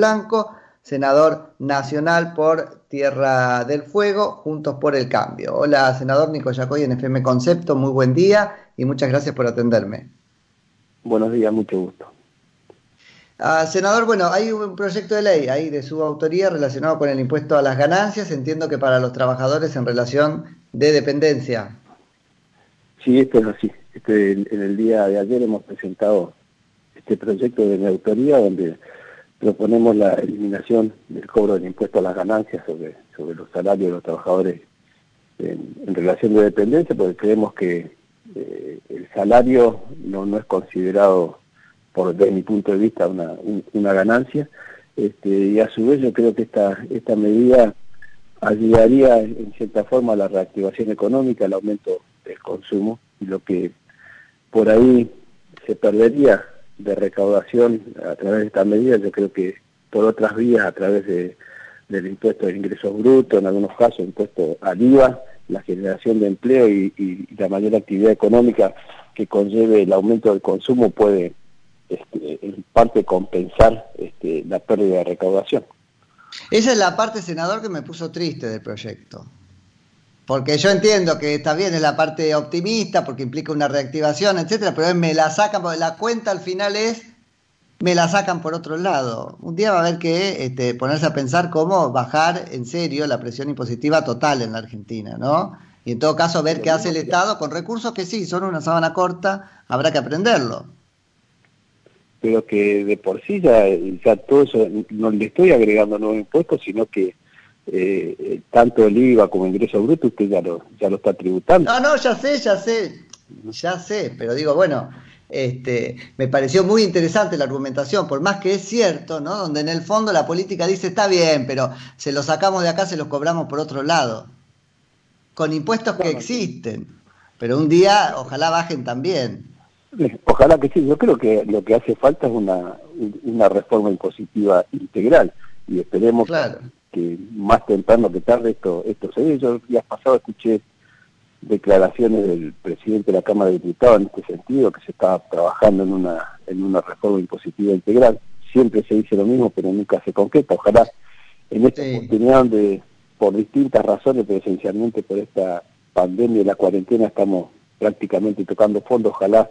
Blanco, senador nacional por Tierra del Fuego, Juntos por el Cambio. Hola, senador Nico Yacoy en FM Concepto, muy buen día y muchas gracias por atenderme. Buenos días, mucho gusto. Ah, senador, bueno, hay un proyecto de ley ahí de su autoría relacionado con el impuesto a las ganancias, entiendo que para los trabajadores en relación de dependencia. Sí, esto es así. Este, en el día de ayer hemos presentado este proyecto de mi autoría donde proponemos la eliminación del cobro del impuesto a las ganancias sobre, sobre los salarios de los trabajadores en, relación de dependencia, porque creemos que eh, el salario no, no es considerado, por desde mi punto de vista, una, una ganancia, este, y a su vez yo creo que esta, esta medida ayudaría en cierta forma a la reactivación económica, al aumento del consumo, y lo que por ahí se perdería de recaudación a través de esta medida, yo creo que por otras vías, a través de, del impuesto de ingresos brutos, en algunos casos impuesto al IVA, la generación de empleo y, la mayor actividad económica que conlleve el aumento del consumo puede este, en parte compensar este, la pérdida de recaudación. Esa es la parte, senador, que me puso triste del proyecto. Porque yo entiendo que está bien, es la parte optimista, porque implica una reactivación, etcétera, pero me la sacan, porque la cuenta al final es, me la sacan por otro lado. Un día va a haber que este, ponerse a pensar cómo bajar en serio la presión impositiva total en la Argentina, ¿no? Y en todo caso ver qué hace el Estado con recursos que sí, son una sábana corta, habrá que aprenderlo. Pero que de por sí ya, ya todo eso, no le estoy agregando nuevos impuestos, sino que eh, tanto el IVA como ingreso bruto, usted ya lo, ya lo está tributando. No, no, ya sé, ya sé, ya sé, pero digo, bueno, este, me pareció muy interesante la argumentación, por más que es cierto, ¿no? Donde en el fondo la política dice, está bien, pero se los sacamos de acá, se los cobramos por otro lado, con impuestos que existen, pero un día ojalá bajen también. Ojalá que sí, yo creo que lo que hace falta es una, una reforma impositiva integral y esperemos claro que más temprano que tarde esto, esto se ve. Yo días pasado escuché declaraciones del presidente de la Cámara de Diputados en este sentido, que se estaba trabajando en una, en una reforma impositiva integral. Siempre se dice lo mismo, pero nunca se concreta. Ojalá en esta oportunidad donde por distintas razones, pero esencialmente por esta pandemia y la cuarentena estamos prácticamente tocando fondo, ojalá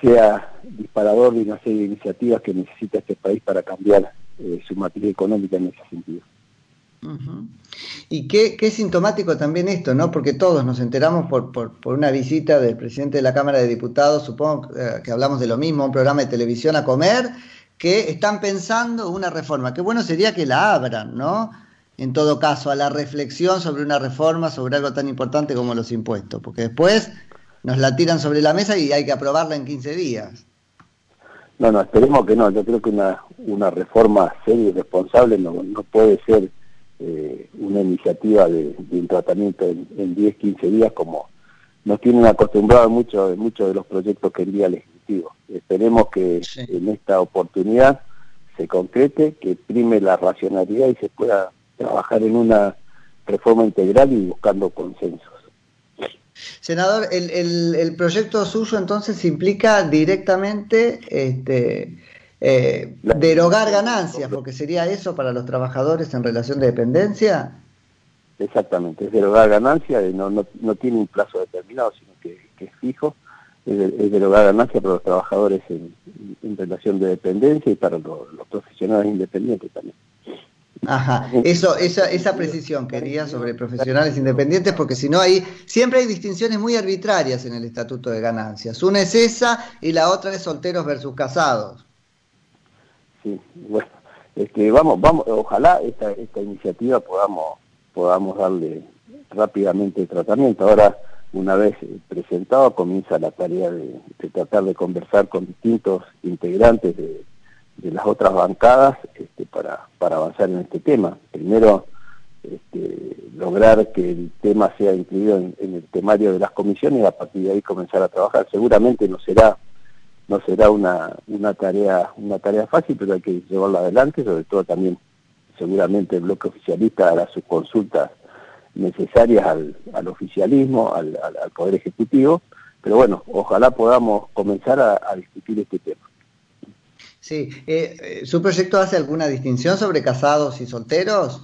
sea disparador de una serie de iniciativas que necesita este país para cambiar eh, su materia económica en ese sentido. Y qué, qué, sintomático también esto, ¿no? Porque todos nos enteramos por, por, una visita del presidente de la Cámara de Diputados, supongo eh, que hablamos de lo mismo, un programa de televisión a comer, que están pensando una reforma. Qué bueno sería que la abran, ¿no? En todo caso, a la reflexión sobre una reforma, sobre algo tan importante como los impuestos, porque después nos la tiran sobre la mesa y hay que aprobarla en 15 días. No, no, esperemos que no. Yo creo que una, una reforma seria y responsable no, no puede ser eh, una iniciativa de, un tratamiento en, 10, 15 días como nos tienen acostumbrados muchos muchos de los proyectos que envía el Ejecutivo. Esperemos que en esta oportunidad se concrete, que prime la racionalidad y se pueda trabajar en una reforma integral y buscando consensos. Senador, el, el, proyecto suyo entonces implica directamente este, eh, derogar ganancias, porque sería eso para los trabajadores en relación de dependencia. Exactamente, es derogar ganancias, no, no, no tiene un plazo determinado, sino que, es fijo, es, derogar ganancias para los trabajadores en, relación de dependencia y para los profesionales independientes también. Ajá, eso, esa, esa precisión quería sobre profesionales independientes, porque si no hay, siempre hay distinciones muy arbitrarias en el estatuto de ganancias. Una es esa y la otra es solteros versus casados. Sí, bueno, este, vamos, vamos, ojalá esta, esta iniciativa podamos, podamos darle rápidamente tratamiento. Ahora, una vez presentado, comienza la tarea de tratar de conversar con distintos integrantes de de las otras bancadas este, para, para avanzar en este tema. Primero, este, lograr que el tema sea incluido en, el temario de las comisiones y a partir de ahí comenzar a trabajar. Seguramente no será no será una, una tarea una tarea fácil, pero hay que llevarla adelante, sobre todo también seguramente el bloque oficialista hará sus consultas necesarias al, al oficialismo, al, al, Poder Ejecutivo, pero bueno, ojalá podamos comenzar a discutir este tema. Sí, eh, eh, ¿su proyecto hace alguna distinción sobre casados y solteros?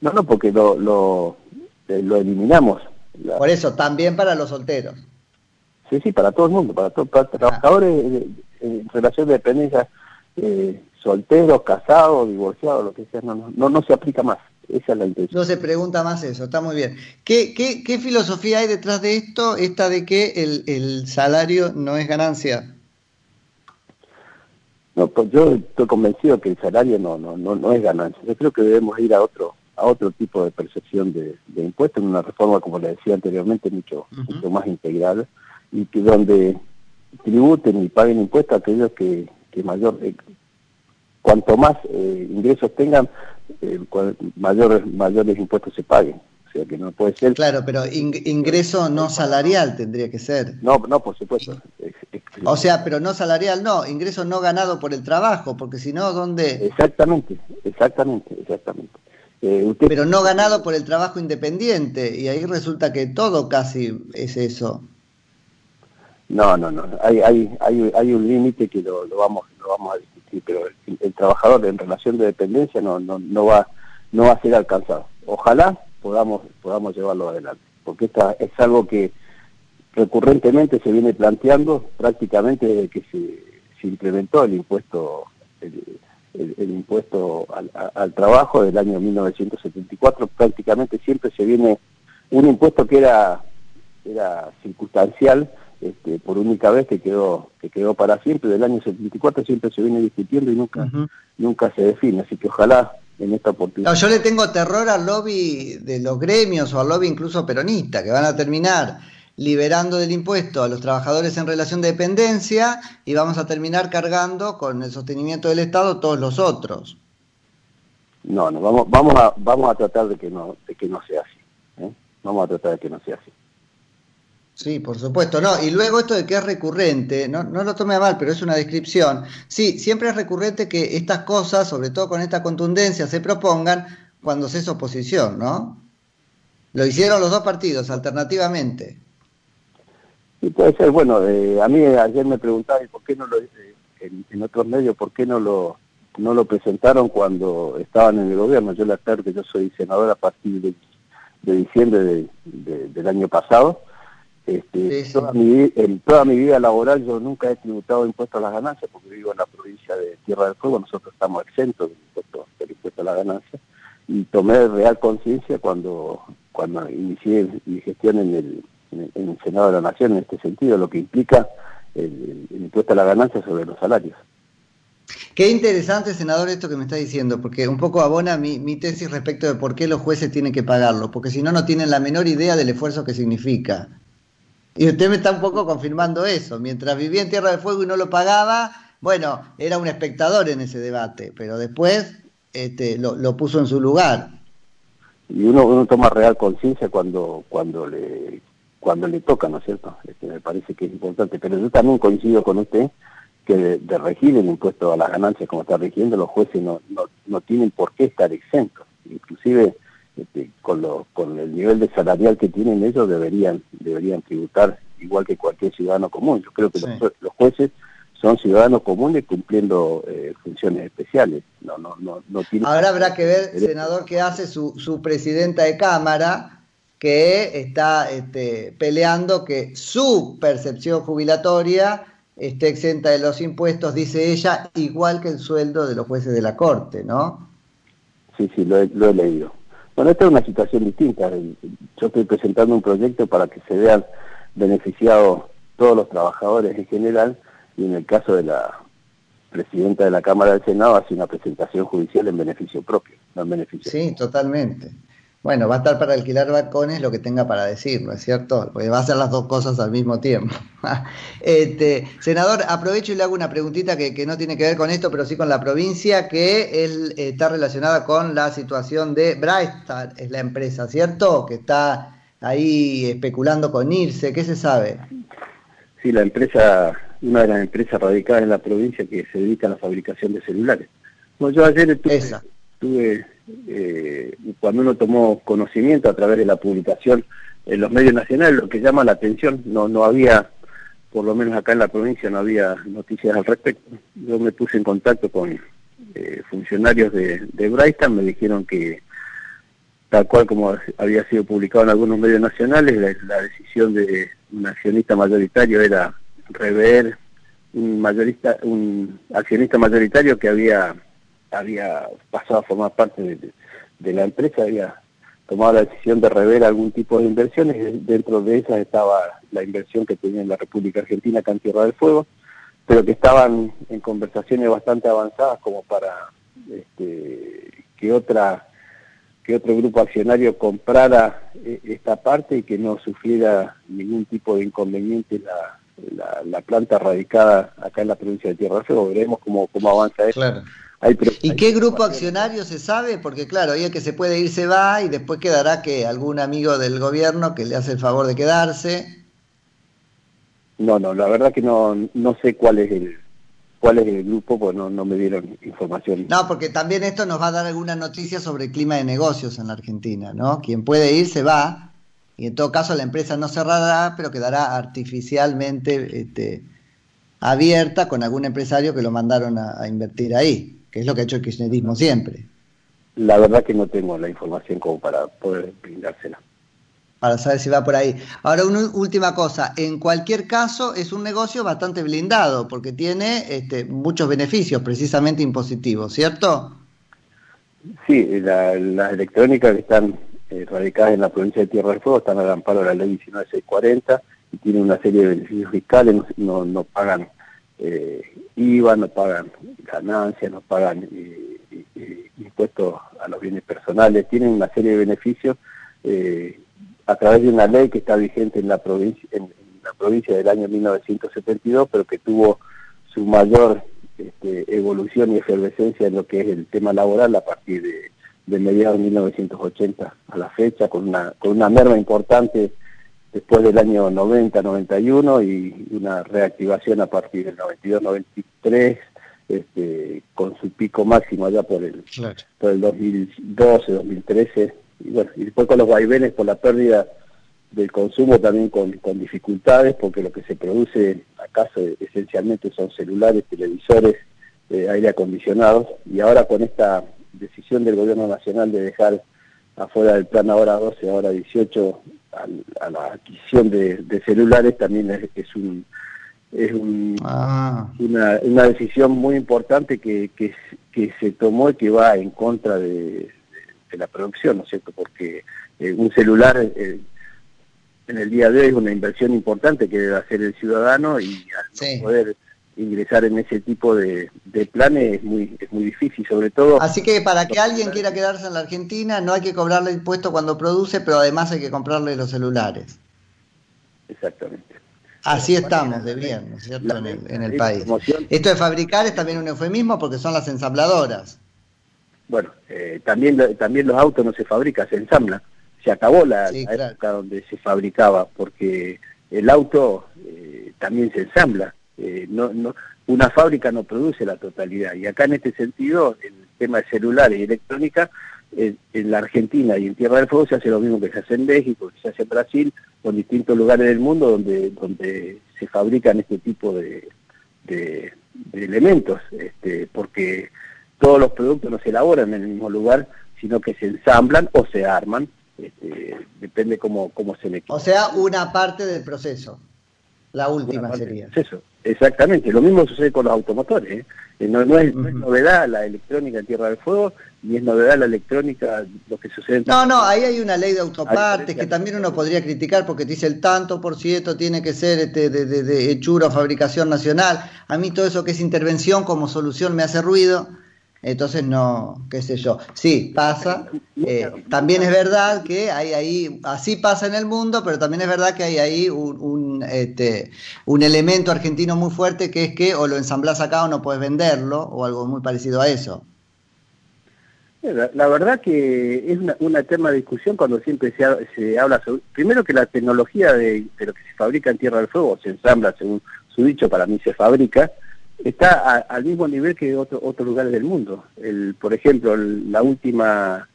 No, no, porque lo, lo, eh, lo eliminamos. Por eso, también para los solteros. Sí, sí, para todo el mundo, para todos los trabajadores en relación de dependencia, solteros, casados, divorciados, lo que sea, no, no, no se aplica más. Esa es la intención. No se pregunta más eso, está muy bien. ¿Qué, qué, qué filosofía hay detrás de esto, esta de que el, el salario no es ganancia? No, pues yo estoy convencido que el salario no, no, no, no es ganancia. Yo creo que debemos ir a otro a otro tipo de percepción de, impuestos, en una reforma, como le decía anteriormente, mucho, mucho más integral, y que donde tributen y paguen impuestos aquellos que, que mayor, eh, cuanto más eh, ingresos tengan, eh, mayores, mayores impuestos se paguen que no puede ser. Claro, pero ingreso no salarial tendría que ser. No, no, por supuesto. O sea, pero no salarial, no, ingreso no ganado por el trabajo, porque si no, ¿dónde? Exactamente, exactamente, exactamente. Eh, pero no ganado por el trabajo independiente, y ahí resulta que todo casi es eso. No, no, no, hay, hay, hay, hay un límite que lo, vamos, lo vamos a discutir, pero el, trabajador en relación de dependencia no, no, no, va, no va a ser alcanzado. Ojalá podamos, podamos llevarlo adelante. Porque esta es algo que recurrentemente se viene planteando prácticamente desde que se, se implementó el impuesto el, impuesto al, trabajo del año 1974 prácticamente siempre se viene un impuesto que era era circunstancial este, por única vez que quedó que quedó para siempre del año 74 siempre se viene discutiendo y nunca nunca se define así que ojalá en esta oportunidad. yo le tengo terror al lobby de los gremios o al lobby incluso peronista, que van a terminar liberando del impuesto a los trabajadores en relación de dependencia y vamos a terminar cargando con el sostenimiento del Estado todos los otros. No, no, vamos, vamos, a, vamos a tratar de que no, de que no sea así. ¿eh? Vamos a tratar de que no sea así. Sí, por supuesto, no. Y luego esto de que es recurrente, no, no lo tome a mal, pero es una descripción. Sí, siempre es recurrente que estas cosas, sobre todo con esta contundencia, se propongan cuando se es oposición, ¿no? Lo hicieron los dos partidos, alternativamente. Sí, puede ser. Bueno, eh, a mí ayer me preguntaban, ¿por qué no lo, eh, en, otros medios, por qué no lo, no lo presentaron cuando estaban en el gobierno? Yo le aclaro que yo soy senador a partir de, diciembre del año pasado este, Toda mi, en toda mi vida laboral yo nunca he tributado impuestos a las ganancias porque vivo en la provincia de Tierra del Fuego, nosotros estamos exentos del impuesto, del impuesto a las ganancias y tomé real conciencia cuando, cuando inicié mi gestión en el, en el, Senado de la Nación en este sentido, lo que implica el, impuesto a la ganancia sobre los salarios. Qué interesante, senador, esto que me está diciendo, porque un poco abona mi, mi, tesis respecto de por qué los jueces tienen que pagarlo, porque si no, no tienen la menor idea del esfuerzo que significa. Y usted me está un poco confirmando eso. Mientras vivía en Tierra del Fuego y no lo pagaba, bueno, era un espectador en ese debate, pero después este, lo, puso en su lugar. Y uno, uno toma real conciencia cuando, cuando, le, cuando le toca, ¿no es cierto? Este, me parece que es importante. Pero yo también coincido con usted que de, regir el impuesto a las ganancias como está rigiendo, los jueces no, no, no tienen por qué estar exentos. Inclusive este, con, lo, con el nivel de salarial que tienen ellos deberían, deberían tributar igual que cualquier ciudadano común. Yo creo que los, jueces son ciudadanos comunes cumpliendo eh, funciones especiales. No, no, no, no Ahora habrá que ver, senador, qué hace su, su presidenta de Cámara, que está este, peleando que su percepción jubilatoria esté exenta de los impuestos, dice ella, igual que el sueldo de los jueces de la Corte, ¿no? Sí, sí, lo he leído. Bueno, esta es una situación distinta. Yo estoy presentando un proyecto para que se vean beneficiados todos los trabajadores en general y en el caso de la presidenta de la Cámara del Senado hace una presentación judicial en beneficio propio, no en beneficio. Sí, totalmente. Bueno, va a estar para alquilar balcones lo que tenga para decir, ¿no es cierto? Porque va a hacer las dos cosas al mismo tiempo. este, senador, aprovecho y le hago una preguntita que, no tiene que ver con esto, pero sí con la provincia, que él, está relacionada con la situación de Brightstar, es la empresa, ¿cierto? Que está ahí especulando con irse, ¿qué se sabe? Sí, la empresa, una de las empresas radicadas en la provincia que se dedica a la fabricación de celulares. Bueno, yo ayer estuve eh, cuando uno tomó conocimiento a través de la publicación en los medios nacionales, lo que llama la atención, no, no había por lo menos acá en la provincia no había noticias al respecto. Yo me puse en contacto con eh, funcionarios de, de me dijeron que tal cual como había sido publicado en algunos medios nacionales, la, decisión de un accionista mayoritario era rever un mayorista, un accionista mayoritario que había había pasado a formar parte de, de la empresa, había tomado la decisión de rever algún tipo de inversiones, dentro de esas estaba la inversión que tenía en la República Argentina acá en Tierra del Fuego, pero que estaban en conversaciones bastante avanzadas como para este, que otra que otro grupo accionario comprara eh, esta parte y que no sufriera ningún tipo de inconveniente la, la, planta radicada acá en la provincia de Tierra del Fuego. Veremos cómo, cómo avanza eso. ¿Y qué grupo accionario se sabe? Porque claro, ahí el que se puede ir se va y después quedará que algún amigo del gobierno que le hace el favor de quedarse. No, no, la verdad que no, no sé cuál es el cuál es el grupo, pues no, no me dieron información. No, porque también esto nos va a dar alguna noticia sobre el clima de negocios en la Argentina, ¿no? Quien puede ir se va y en todo caso la empresa no cerrará, pero quedará artificialmente este, abierta con algún empresario que lo mandaron a invertir ahí que es lo que ha hecho el kirchnerismo siempre. La verdad que no tengo la información como para poder brindársela. Para saber si va por ahí. Ahora, una última cosa. En cualquier caso, es un negocio bastante blindado, porque tiene este, muchos beneficios, precisamente impositivos, ¿cierto? Sí, las electrónicas que están eh, radicadas en la provincia de Tierra del Fuego están al amparo de la ley 19640 y tienen una serie de beneficios fiscales, no, no pagan eh, IVA, no pagan ganancias, no pagan eh, eh, impuestos a los bienes personales, tienen una serie de beneficios eh, a través de una ley que está vigente en la provincia, en, la provincia del año 1972, pero que tuvo su mayor este, evolución y efervescencia en lo que es el tema laboral a partir de, de mediados de 1980 a la fecha, con una, con una merma importante después del año 90-91 y una reactivación a partir del 92-93, este, con su pico máximo allá por el, por el 2012-2013, y bueno, y después con los vaivenes por la pérdida del consumo también con, con dificultades, porque lo que se produce acá esencialmente son celulares, televisores, eh, aire acondicionados, y ahora con esta decisión del gobierno nacional de dejar afuera del plan ahora 12, ahora 18 a, la adquisición de, celulares también es, un es ah. una, una, decisión muy importante que, que, se tomó y que va en contra de, la producción, ¿no es cierto? Porque eh, un celular eh, en el día de hoy es una inversión importante que debe hacer el ciudadano y al poder ingresar en ese tipo de, planes es muy, es muy difícil, sobre todo... Así que para que alguien quiera quedarse en la Argentina no hay que cobrarle impuesto cuando produce, pero además hay que comprarle los celulares. Exactamente. Así estamos de bien, ¿no es cierto?, en el, país. Esto de fabricar es también un eufemismo porque son las ensambladoras. Bueno, eh, también, también los autos no se fabrican, se ensamblan. Se acabó la, época donde se fabricaba, porque el auto eh, también se ensambla eh, no, no, una fábrica no produce la totalidad. Y acá en este sentido, el tema de celulares y electrónica, en la Argentina y en Tierra del Fuego se hace lo mismo que se hace en México, que se hace en Brasil, o en distintos lugares del mundo donde, donde se fabrican este tipo de, de, elementos, este, porque todos los productos no se elaboran en el mismo lugar, sino que se ensamblan o se arman, este, depende cómo, cómo se le O sea, una parte del proceso. La última sería. Eso, exactamente. Lo mismo sucede con los automotores. ¿eh? Eh, no, es, novedad la electrónica en Tierra del Fuego, ni es novedad la electrónica lo que sucede en No, no, ahí hay una ley de autopartes que también uno podría criticar porque dice el tanto por ciento tiene que ser este, de, de, de hechura o fabricación nacional. A mí todo eso que es intervención como solución me hace ruido entonces, no, qué sé yo. Sí, pasa. Eh, también es verdad que hay ahí, así pasa en el mundo, pero también es verdad que hay ahí un, este, un elemento argentino muy fuerte que es que o lo ensamblás acá o no puedes venderlo, o algo muy parecido a eso. La, verdad que es una, tema de discusión cuando siempre se, se habla sobre, primero que la tecnología de, lo que se fabrica en Tierra del Fuego, se ensambla según su dicho, para mí se fabrica, está al mismo nivel que otro, otros lugares del mundo. El, por ejemplo, el, la última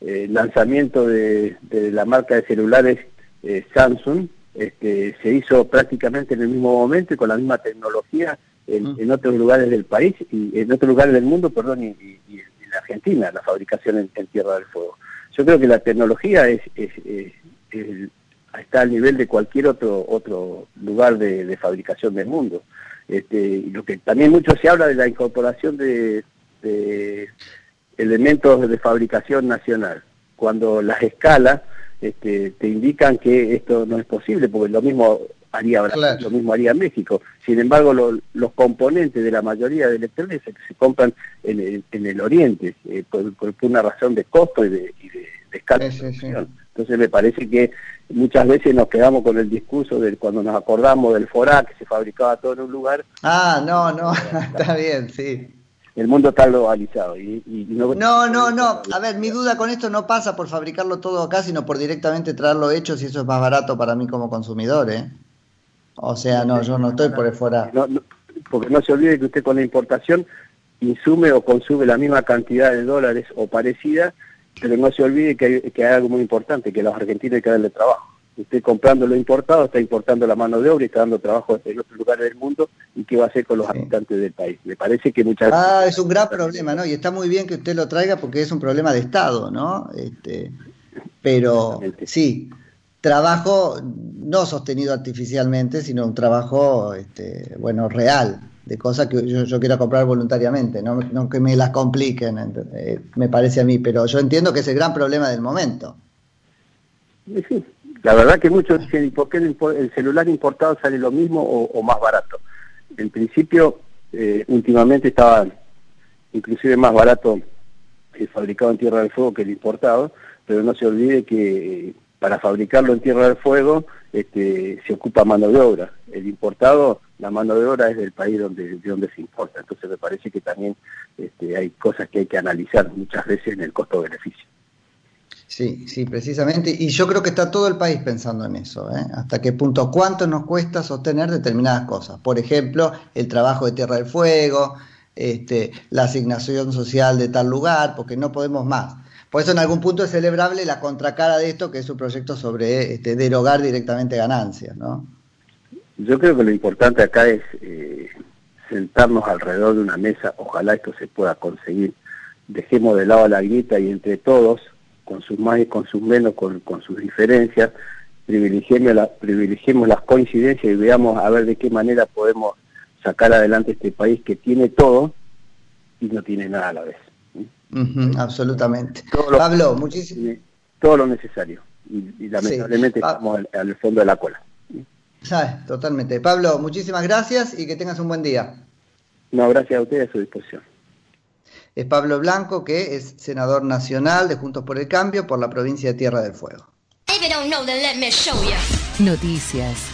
eh, lanzamiento de, de, la marca de celulares eh, Samsung este, se hizo prácticamente en el mismo momento y con la misma tecnología en, mm. otros lugares del país y en otros lugares del mundo, perdón, y, en Argentina, la fabricación en, Tierra del Fuego. Yo creo que la tecnología es, está al nivel de cualquier otro otro lugar de, fabricación del mundo. Este, y lo que también mucho se habla de la incorporación de, de elementos de fabricación nacional, cuando las escalas este, te indican que esto no es posible, porque lo mismo haría Brasil, lo mismo haría México. Sin embargo, los componentes de la mayoría de electrones se, se compran en el, en el Oriente, eh, por, una razón de costo y de, escala Entonces me parece que muchas veces nos quedamos con el discurso de cuando nos acordamos del FORA que se fabricaba todo en un lugar. Ah, no, no, está bien, sí el mundo está globalizado. Y, no... no, no, A ver, mi duda con esto no pasa por fabricarlo todo acá, sino por directamente traerlo hecho, si eso es más barato para mí como consumidor, ¿eh? O sea, no, yo no estoy por el fuera. porque no se olvide que usted con la importación insume o consume la misma cantidad de dólares o parecida, pero no se olvide que hay, que hay algo muy importante, que los argentinos hay que darle trabajo usted comprando lo importado, está importando la mano de obra y está dando trabajo en otros lugares del mundo y qué va a hacer con los habitantes del país. Me parece que muchas Ah, es un gran problema, ¿no? Y está muy bien que usted lo traiga porque es un problema de Estado, ¿no? Este, pero sí, trabajo no sostenido artificialmente, sino un trabajo, este, bueno, real, de cosas que yo, quiero comprar voluntariamente, no, no que me las compliquen, eh, me parece a mí, pero yo entiendo que es el gran problema del momento. La verdad que muchos dicen, ¿por qué el celular importado sale lo mismo o, más barato? En principio, eh, últimamente estaba inclusive más barato el fabricado en Tierra del Fuego que el importado, pero no se olvide que eh, para fabricarlo en Tierra del Fuego este, se ocupa mano de obra. El importado, la mano de obra es del país donde, de donde se importa. Entonces me parece que también este, hay cosas que hay que analizar muchas veces en el costo-beneficio. Sí, sí, precisamente. Y yo creo que está todo el país pensando en eso. ¿eh? ¿Hasta qué punto? ¿Cuánto nos cuesta sostener determinadas cosas? Por ejemplo, el trabajo de Tierra del Fuego, este, la asignación social de tal lugar, porque no podemos más. Por eso en algún punto es celebrable la contracara de esto, que es un proyecto sobre este, derogar directamente ganancias, ¿no? Yo creo que lo importante acá es eh, sentarnos alrededor de una mesa, ojalá esto se pueda conseguir. Dejemos de lado la grita y entre todos con sus más y con sus menos, con, sus diferencias, privilegiemos, la, privilegiemos las coincidencias y veamos a ver de qué manera podemos sacar adelante este país que tiene todo y no tiene nada a la vez. absolutamente. Pablo, muchísimo. Todo lo necesario. Y, lamentablemente estamos al, fondo de la cola. Totalmente. Pablo, muchísimas gracias y que tengas un buen día. No, gracias a ustedes a su disposición es Pablo Blanco, que es senador nacional de Juntos por el Cambio por la provincia de Tierra del Fuego. Noticias.